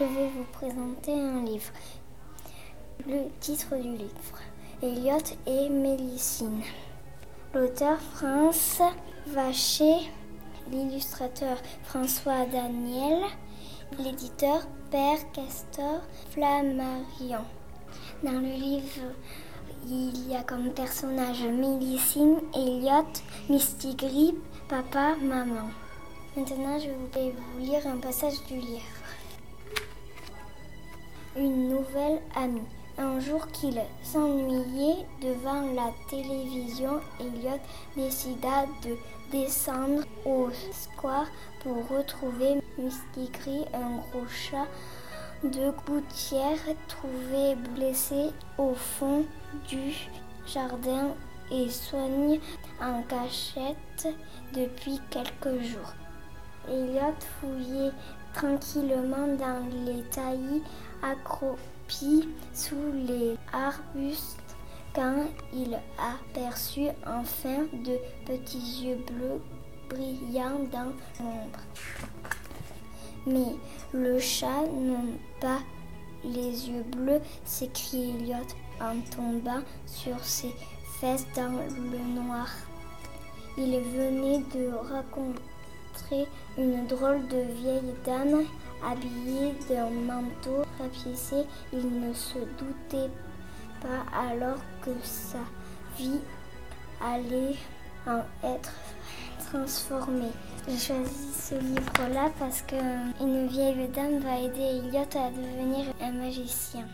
Je vais vous présenter un livre. Le titre du livre, Elliot et Mélicine. L'auteur France Vacher, l'illustrateur François Daniel, l'éditeur Père Castor Flammarion. Dans le livre, il y a comme personnage Mélicine, Elliot, Mistigris, papa, maman. Maintenant, je vais vous lire un passage du livre. Une nouvelle amie. Un jour qu'il s'ennuyait devant la télévision, Elliot décida de descendre au square pour retrouver Mistigris, un gros chat de gouttière trouvé blessé au fond du jardin et soigne en cachette depuis quelques jours. Elliot fouillait tranquillement dans les taillis accroupis sous les arbustes quand il aperçut enfin de petits yeux bleus brillants dans l'ombre. Mais le chat n'a pas les yeux bleus, s'écria Elliot en tombant sur ses fesses dans le noir. Il venait de rencontrer une drôle de vieille dame habillée d'un manteau rapiécé. Il ne se doutait pas alors que sa vie allait en être transformée. J'ai choisi ce livre-là parce qu'une vieille dame va aider Elliot à devenir un magicien.